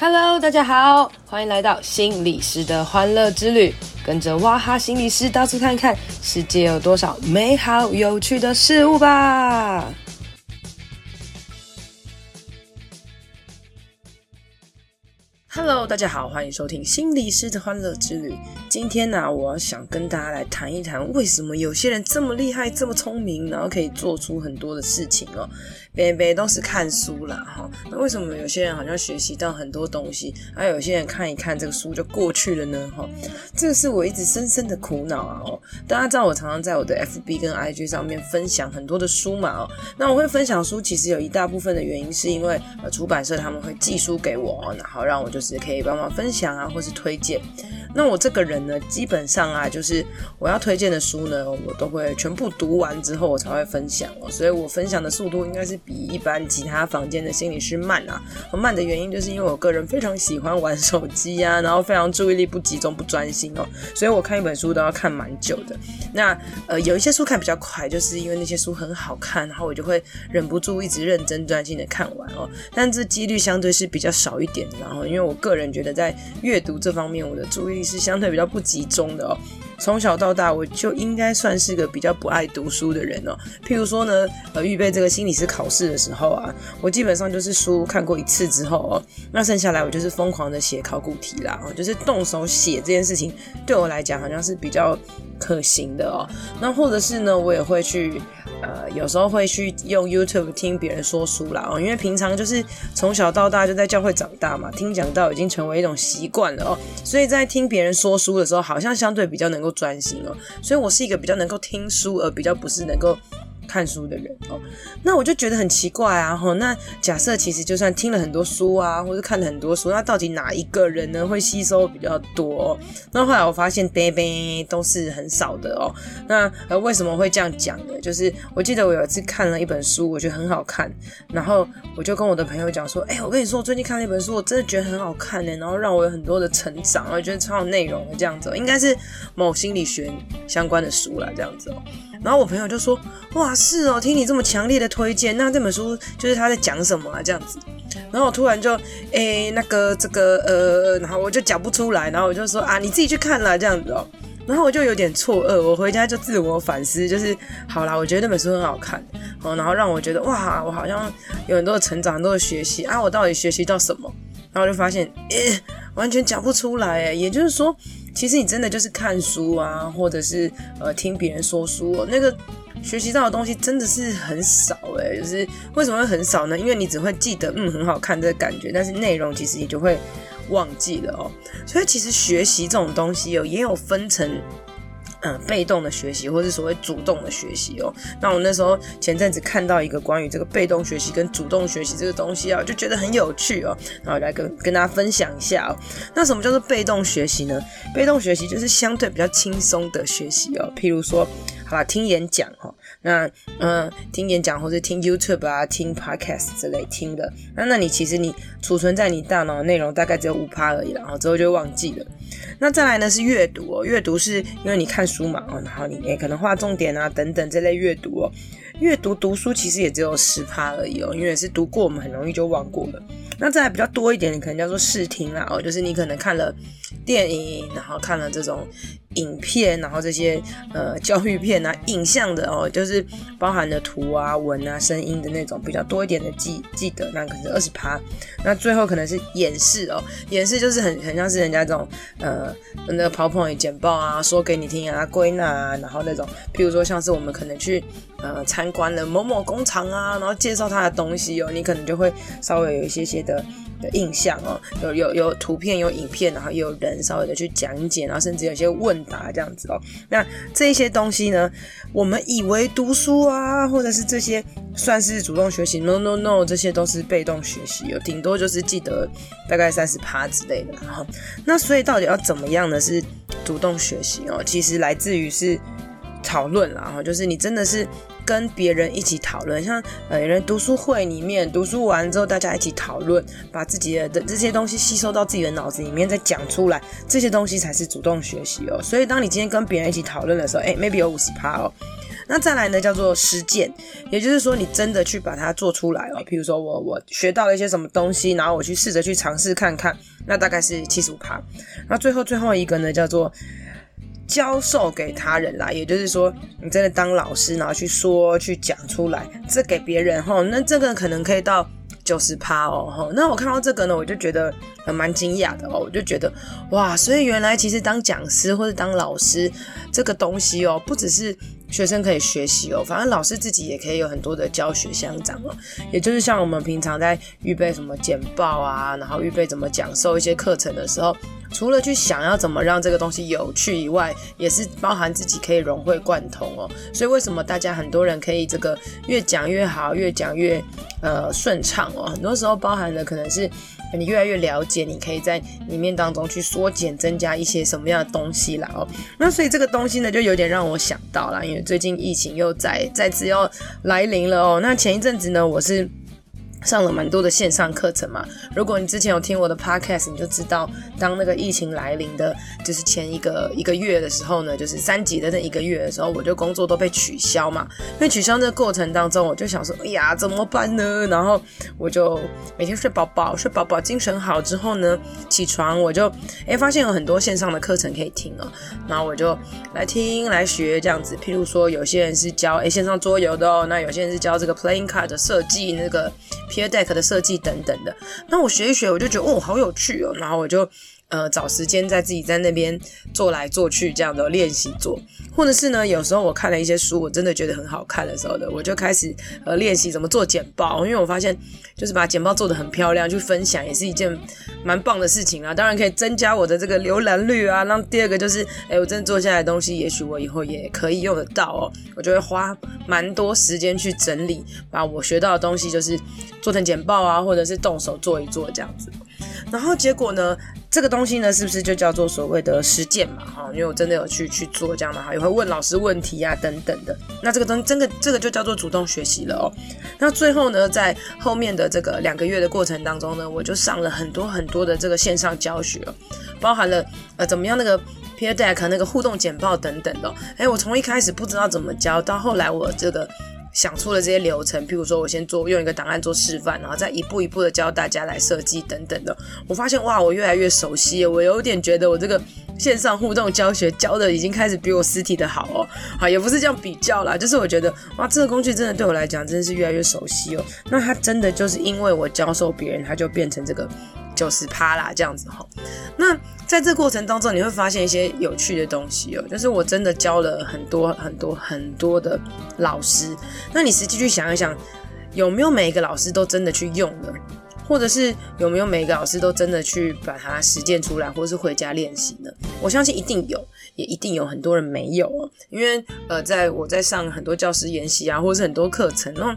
Hello，大家好，欢迎来到心理师的欢乐之旅，跟着哇哈心理师到处看看，世界有多少美好有趣的事物吧。Hello，大家好，欢迎收听心理师的欢乐之旅。今天呢、我想跟大家来谈一谈，为什么有些人这么厉害、这么聪明，然后可以做出很多的事情哦。边边都是看书啦，哈。那为什么有些人好像学习到很多东西，而有些人看一看这个书就过去了呢？哈，这个是我一直深深的苦恼啊。哦，大家知道我常常在我的 FB 跟 IG 上面分享很多的书嘛。哦，那我会分享书，其实有一大部分的原因是因为呃出版社他们会寄书给我，然后让我就是可以帮忙分享啊，或是推荐。那我这个人呢，基本上啊，就是我要推荐的书呢，我都会全部读完之后，我才会分享哦。所以我分享的速度应该是比一般其他房间的心理师慢啊。慢的原因就是因为我个人非常喜欢玩手机啊，然后非常注意力不集中、不专心哦。所以我看一本书都要看蛮久的。那呃，有一些书看比较快，就是因为那些书很好看，然后我就会忍不住一直认真专心的看完哦。但这几率相对是比较少一点。然后因为我个人觉得在阅读这方面，我的注意力是相对比较不集中的哦。从小到大，我就应该算是个比较不爱读书的人哦。譬如说呢，呃，预备这个心理师考试的时候啊，我基本上就是书看过一次之后哦，那剩下来我就是疯狂的写考古题啦，就是动手写这件事情对我来讲好像是比较可行的哦。那或者是呢，我也会去。呃，有时候会去用 YouTube 听别人说书啦哦，因为平常就是从小到大就在教会长大嘛，听讲道已经成为一种习惯了哦，所以在听别人说书的时候，好像相对比较能够专心哦，所以我是一个比较能够听书，而比较不是能够。看书的人哦，那我就觉得很奇怪啊！吼，那假设其实就算听了很多书啊，或者看了很多书，那到底哪一个人呢会吸收比较多？那后来我发现，对对，都是很少的哦。那呃，为什么会这样讲呢？就是我记得我有一次看了一本书，我觉得很好看，然后我就跟我的朋友讲说：“哎、我跟你说，我最近看了一本书，我真的觉得很好看呢，然后让我有很多的成长，我觉得超有内容的这样子，应该是某心理学相关的书啦，这样子哦。”然后我朋友就说：“哇，是哦，听你这么强烈的推荐，那这本书就是他在讲什么啊？这样子。”然后我突然就，诶，那个这个呃，然后我就讲不出来，然后我就说：“啊，你自己去看啦，这样子哦。”然后我就有点错愕，我回家就自我反思，就是好啦，我觉得那本书很好看，哦，然后让我觉得哇，我好像有很多的成长，很多的学习啊，我到底学习到什么？然后就发现，诶，完全讲不出来，诶，也就是说。其实你真的就是看书啊，或者是呃听别人说书，那个学习到的东西真的是很少诶。就是为什么会很少呢？因为你只会记得嗯很好看这个感觉，但是内容其实你就会忘记了哦。所以其实学习这种东西哦，也有分成。嗯，被动的学习，或是所谓主动的学习哦。那我那时候前阵子看到一个关于这个被动学习跟主动学习这个东西啊，就觉得很有趣哦。然后来跟跟大家分享一下哦。那什么叫做被动学习呢？被动学习就是相对比较轻松的学习哦。譬如说，好啦，听演讲哈。那嗯，听演讲或者听 YouTube 啊，听 Podcast 之类听的。那那你其实你储存在你大脑的内容大概只有五趴而已，然后之后就忘记了。那再来呢是阅读哦，阅读是因为你看书嘛哦，然后你、可能画重点啊等等这类阅读哦，阅读读书其实也只有十趴而已哦，因为是读过我们很容易就忘过了。那再来比较多一点，你可能叫做视听啦哦，就是你可能看了电影，然后看了这种。影片，然后这些呃教育片啊，影像的哦，就是包含的图啊、文啊、声音的那种比较多一点的记记得，那可能是二十趴。那最后可能是演示哦，演示就是很很像是人家这种呃那个 PowerPoint 简报啊，说给你听啊，归纳啊，然后那种，譬如说像是我们可能去呃参观了某某工厂啊，然后介绍他的东西哦，你可能就会稍微有一些些的。的印象哦，有有有图片，有影片，然后也有人稍微的去讲解，然后甚至有些问答这样子哦。那这些东西呢，我们以为读书啊，或者是这些算是主动学习，no no no，这些都是被动学习哦，顶多就是记得大概三十趴之类的哈。那所以到底要怎么样呢？是主动学习哦，其实来自于是讨论啦，哈，就是你真的是。跟别人一起讨论，像呃，有人读书会里面读书完之后，大家一起讨论，把自己的这些东西吸收到自己的脑子里面，再讲出来，这些东西才是主动学习哦。所以，当你今天跟别人一起讨论的时候，诶，maybe 有五十趴哦。那再来呢，叫做实践，也就是说你真的去把它做出来哦。譬如说我我学到了一些什么东西，然后我去试着去尝试看看，那大概是七十五趴。那最后最后一个呢，叫做教授给他人啦，也就是说你真的当老师，然后去说去讲出来，这给别人齁，那这个可能可以到。九十趴哦，那我看到这个呢，我就觉得蛮惊讶的哦，我就觉得哇，所以原来其实当讲师或者当老师这个东西哦，不只是学生可以学习哦，反正老师自己也可以有很多的教学相长哦，也就是像我们平常在预备什么简报啊，然后预备怎么讲授一些课程的时候。除了去想要怎么让这个东西有趣以外，也是包含自己可以融会贯通哦。所以为什么大家很多人可以这个越讲越好，越讲越呃顺畅哦？很多时候包含的可能是你越来越了解，你可以在里面当中去缩减、增加一些什么样的东西啦哦。那所以这个东西呢，就有点让我想到了，因为最近疫情又再再次要来临了哦。那前一阵子呢，我是。上了蛮多的线上课程嘛，如果你之前有听我的 podcast，你就知道，当那个疫情来临的，就是前一个一个月的时候呢，就是三级的那一个月的时候，我就工作都被取消嘛。被取消这个过程当中，我就想说，哎呀，怎么办呢？然后我就每天睡饱饱，睡饱饱，精神好之后呢，起床我就哎发现有很多线上的课程可以听哦，然后我就来听来学这样子。譬如说，有些人是教哎线上桌游的哦，那有些人是教这个 playing card 的设计那个。Peer Deck 的设计等等的，那我学一学，我就觉得哦，好有趣哦，然后我就。呃，找时间在自己在那边做来做去这样的练习做，或者是呢，有时候我看了一些书，我真的觉得很好看的时候的，我就开始呃练习怎么做简报，因为我发现就是把简报做得很漂亮，去分享也是一件蛮棒的事情啊。当然可以增加我的这个浏览率啊。那第二个就是，哎，我真的做下来的东西，也许我以后也可以用得到哦。我就会花蛮多时间去整理，把我学到的东西就是做成简报啊，或者是动手做一做这样子。然后结果呢，这个东西呢，是不是就叫做所谓的实践嘛？哈，因为我真的有去去做这样的哈，也会问老师问题啊等等的。那这个东真的这个就叫做主动学习了哦。那最后呢，在后面的这个两个月的过程当中呢，我就上了很多很多的这个线上教学，包含了呃怎么样那个 Peer Deck 那个互动简报等等的。哎，我从一开始不知道怎么教，到后来我这个。想出了这些流程，譬如说我先做用一个档案做示范，然后再一步一步的教大家来设计等等的。我发现哇，我越来越熟悉，我有点觉得我这个线上互动教学教的已经开始比我实体的好哦。好，也不是这样比较啦，就是我觉得哇，这个工具真的对我来讲真的是越来越熟悉哦。那它真的就是因为我教授别人，它就变成这个。就是啪啦，这样子哈。那在这过程当中，你会发现一些有趣的东西哦。就是我真的教了很多很多很多的老师。那你实际去想一想，有没有每一个老师都真的去用呢？或者是有没有每个老师都真的去把它实践出来，或是回家练习呢？我相信一定有，也一定有很多人没有哦。因为呃，在我在上很多教师研习啊，或是很多课程那。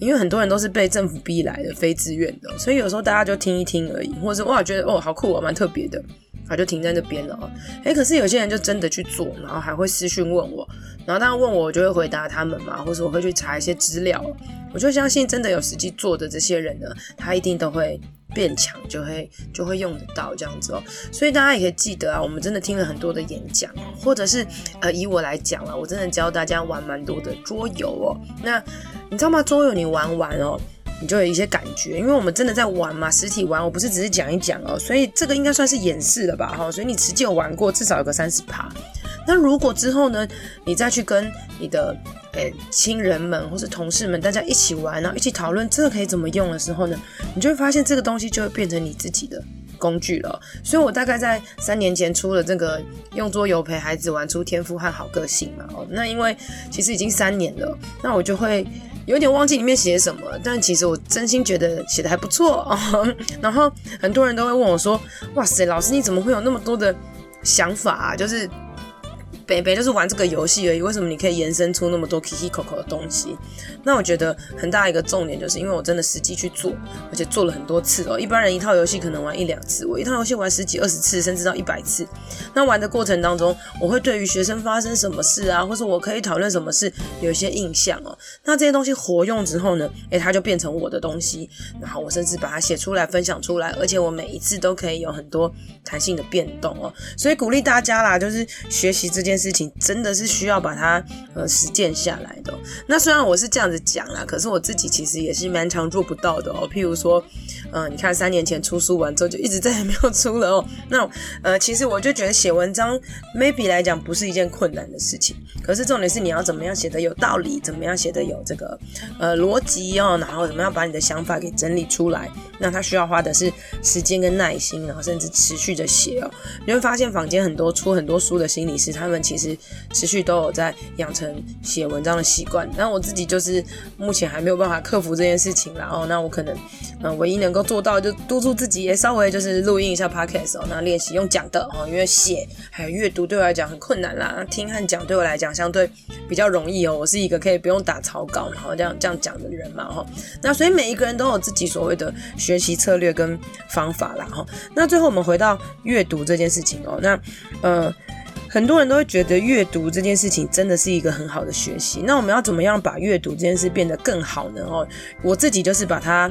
因为很多人都是被政府逼来的，非自愿的，所以有时候大家就听一听而已，或者是哇觉得哦好酷哦，蛮特别的，他就停在那边了。诶，可是有些人就真的去做，然后还会私讯问我，然后当然问我，我就会回答他们嘛，或者我会去查一些资料。我就相信真的有实际做的这些人呢，他一定都会变强，就会就会用得到这样子哦。所以大家也可以记得啊，我们真的听了很多的演讲，或者是呃以我来讲啊，我真的教大家玩蛮多的桌游哦。那你知道吗？桌游你玩完哦，你就有一些感觉，因为我们真的在玩嘛，实体玩，我不是只是讲一讲哦，所以这个应该算是演示了吧？哈，所以你实际有玩过，至少有个三十趴。那如果之后呢，你再去跟你的诶亲人们或是同事们，大家一起玩，然后一起讨论这个可以怎么用的时候呢，你就会发现这个东西就会变成你自己的工具了。所以我大概在三年前出了这个用桌游陪孩子玩出天赋和好个性嘛。哦，那因为其实已经三年了，那我就会。有点忘记里面写什么，但其实我真心觉得写的还不错哦。然后很多人都会问我说：“哇塞，老师你怎么会有那么多的想法？”就是。北北就是玩这个游戏而已，为什么你可以延伸出那么多 KIKIKO 的东西？那我觉得很大一个重点就是因为我真的实际去做，而且做了很多次哦。一般人一套游戏可能玩一两次，我一套游戏玩十几、二十次，甚至到一百次。那玩的过程当中，我会对于学生发生什么事啊，或是我可以讨论什么事，有一些印象哦。那这些东西活用之后呢，诶，它就变成我的东西，然后我甚至把它写出来、分享出来，而且我每一次都可以有很多弹性的变动哦。所以鼓励大家啦，就是学习之间。事情真的是需要把它呃实践下来的。那虽然我是这样子讲啦，可是我自己其实也是蛮常做不到的哦。譬如说，呃，你看三年前出书完之后就一直再也没有出了哦。那呃，其实我就觉得写文章 maybe 来讲不是一件困难的事情，可是重点是你要怎么样写得有道理，怎么样写得有这个呃逻辑哦，然后怎么样把你的想法给整理出来。那它需要花的是时间跟耐心，然后甚至持续的写哦。你会发现坊间很多出很多书的心理师，他们其实持续都有在养成写文章的习惯。那我自己就是目前还没有办法克服这件事情啦哦。那我可能、呃，唯一能能够做到就督促自己也稍微就是录音一下 podcast 哦，那练习用讲的哦，因为写还有阅读对我来讲很困难啦，听和讲对我来讲相对比较容易哦。我是一个可以不用打草稿然后这样这样讲的人嘛哈。那所以每一个人都有自己所谓的学习策略跟方法啦哈。那最后我们回到阅读这件事情哦，那呃很多人都会觉得阅读这件事情真的是一个很好的学习。那我们要怎么样把阅读这件事变得更好呢？哦，我自己就是把它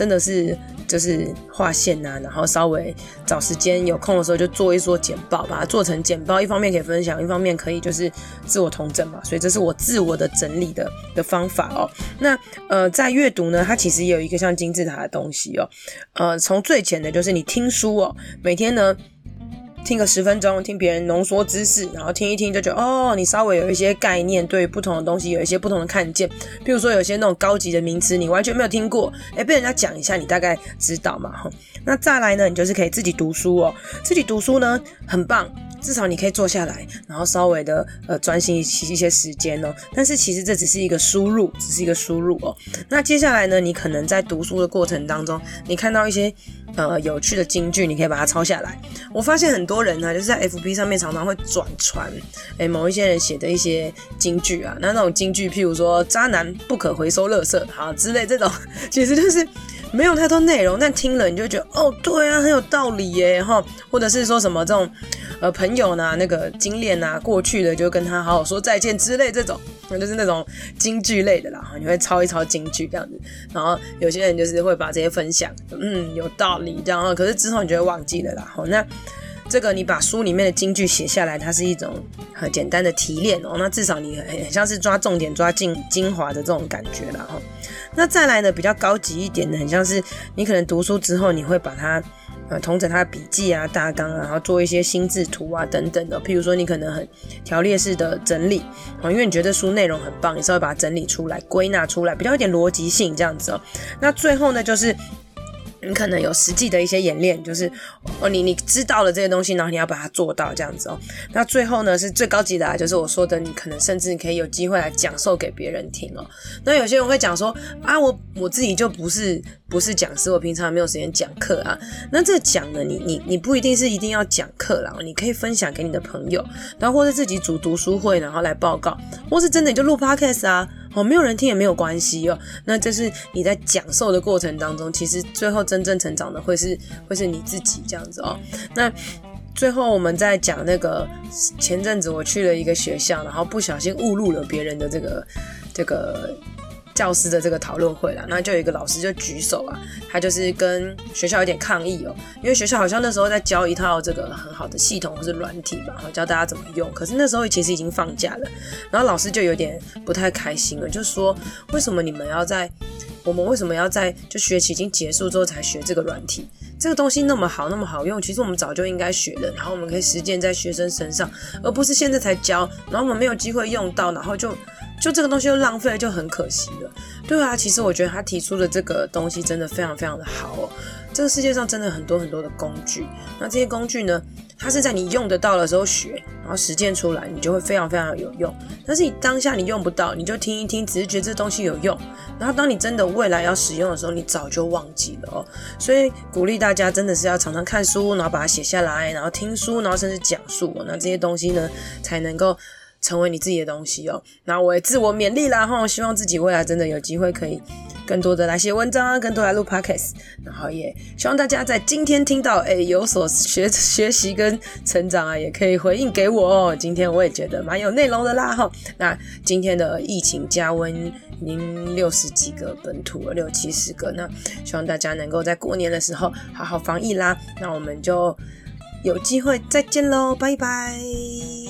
真的是就是划线啊，然后稍微找时间有空的时候就做一做简报，把它做成简报，一方面可以分享，一方面可以就是自我统整嘛。所以这是我自我的整理的的方法哦。那呃在阅读呢，它其实也有一个像金字塔的东西哦。呃，从最浅的就是你听书哦，每天呢。听个十分钟，听别人浓缩知识，然后听一听就觉得哦，你稍微有一些概念，对不同的东西有一些不同的看见。比如说有些那种高级的名词，你完全没有听过，诶，被人家讲一下，你大概知道嘛，哈。那再来呢，你就是可以自己读书哦，自己读书呢很棒。至少你可以坐下来，然后稍微的呃专心一些时间哦。但是其实这只是一个输入，只是一个输入哦。那接下来呢，你可能在读书的过程当中，你看到一些呃有趣的金句，你可以把它抄下来。我发现很多人呢，就是在 FB 上面常常会转传诶某一些人写的一些金句啊，那那种金句，譬如说渣男不可回收垃圾好之类这种，其实就是。没有太多内容，但听了你就觉得哦，对啊，很有道理耶哈，或者是说什么这种呃朋友呢，那个经验啊，过去的就跟他好好说再见之类这种，那就是那种京剧类的啦，你会抄一抄京剧这样子，然后有些人就是会把这些分享，嗯，有道理这样，可是之后你就会忘记了啦，好那。这个你把书里面的金句写下来，它是一种很简单的提炼哦。那至少你很像是抓重点、抓精精华的这种感觉了哈。那再来呢，比较高级一点的，很像是你可能读书之后，你会把它呃同整它的笔记啊、大纲啊，然后做一些心智图啊等等的。譬如说，你可能很条列式的整理啊，因为你觉得书内容很棒，你稍微把它整理出来、归纳出来，比较有点逻辑性这样子哦。那最后呢，就是。你可能有实际的一些演练，就是哦，你你知道了这些东西，然后你要把它做到这样子哦。那最后呢，是最高级的啊，就是我说的，你可能甚至你可以有机会来讲授给别人听哦。那有些人会讲说啊，我我自己就不是不是讲师，我平常没有时间讲课啊。那这讲呢，你你你不一定是一定要讲课啦，你可以分享给你的朋友，然后或者自己组读书会，然后来报告，或是真的就录 podcast 啊。哦，没有人听也没有关系哦。那这是你在讲授的过程当中，其实最后真正成长的会是会是你自己这样子哦。那最后我们在讲那个前阵子我去了一个学校，然后不小心误入了别人的这个这个。教师的这个讨论会啦，那就有一个老师就举手啊，他就是跟学校有点抗议哦，因为学校好像那时候在教一套这个很好的系统或是软体吧，教大家怎么用，可是那时候其实已经放假了，然后老师就有点不太开心了，就说为什么你们要在我们为什么要在就学期已经结束之后才学这个软体？这个东西那么好那么好用，其实我们早就应该学了，然后我们可以实践在学生身上，而不是现在才教，然后我们没有机会用到，然后就。就这个东西又浪费了，就很可惜了。对啊，其实我觉得他提出的这个东西真的非常非常的好哦。这个世界上真的很多很多的工具，那这些工具呢，它是在你用得到的时候学，然后实践出来，你就会非常非常有用。但是你当下你用不到，你就听一听，只是觉得这东西有用。然后当你真的未来要使用的时候，你早就忘记了哦。所以鼓励大家真的是要常常看书，然后把它写下来，然后听书，然后甚至讲述，那这些东西呢，才能够。成为你自己的东西哦，那我也自我勉励啦哈，希望自己未来真的有机会可以更多的来写文章啊，更多来录 podcast，然后也希望大家在今天听到诶、有所学学习跟成长啊，也可以回应给我。今天我也觉得蛮有内容的啦哈。那今天的疫情加温已经六十几个本土了，六七十个，那希望大家能够在过年的时候好好防疫啦。那我们就有机会再见喽，拜拜。